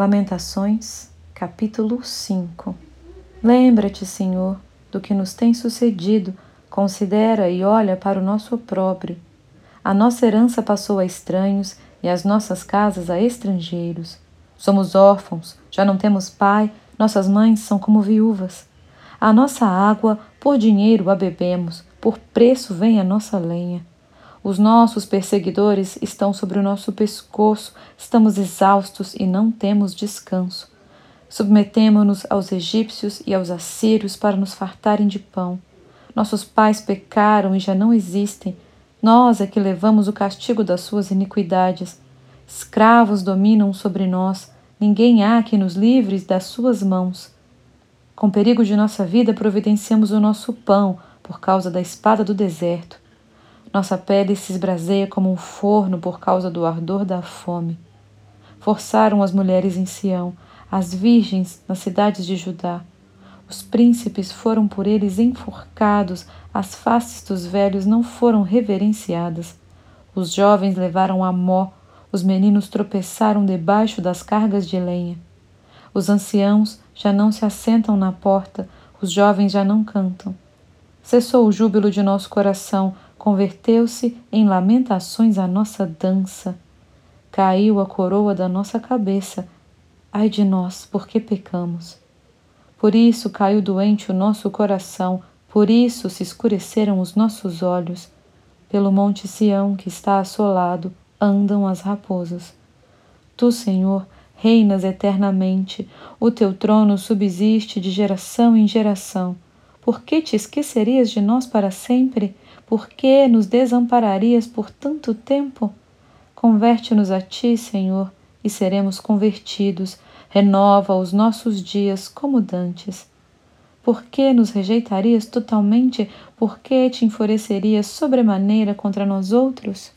Lamentações, capítulo 5 Lembra-te, Senhor, do que nos tem sucedido, considera e olha para o nosso opróbrio. A nossa herança passou a estranhos e as nossas casas a estrangeiros. Somos órfãos, já não temos pai, nossas mães são como viúvas. A nossa água, por dinheiro a bebemos, por preço vem a nossa lenha. Os nossos perseguidores estão sobre o nosso pescoço, estamos exaustos e não temos descanso. Submetemo-nos aos egípcios e aos assírios para nos fartarem de pão. Nossos pais pecaram e já não existem. Nós é que levamos o castigo das suas iniquidades. Escravos dominam sobre nós, ninguém há que nos livre das suas mãos. Com perigo de nossa vida, providenciamos o nosso pão por causa da espada do deserto. Nossa pele se esbraseia como um forno por causa do ardor da fome. Forçaram as mulheres em Sião, as virgens nas cidades de Judá. Os príncipes foram por eles enforcados, as faces dos velhos não foram reverenciadas. Os jovens levaram a mó, os meninos tropeçaram debaixo das cargas de lenha. Os anciãos já não se assentam na porta, os jovens já não cantam. Cessou o júbilo de nosso coração, converteu-se em lamentações a nossa dança. Caiu a coroa da nossa cabeça. Ai de nós, porque pecamos. Por isso caiu doente o nosso coração, por isso se escureceram os nossos olhos. Pelo monte Sião, que está assolado, andam as raposas. Tu, Senhor, reinas eternamente, o teu trono subsiste de geração em geração. Por que te esquecerias de nós para sempre? Por que nos desampararias por tanto tempo? Converte-nos a ti, Senhor, e seremos convertidos. Renova os nossos dias como dantes. Por que nos rejeitarias totalmente? Por que te enfurecerias sobremaneira contra nós outros?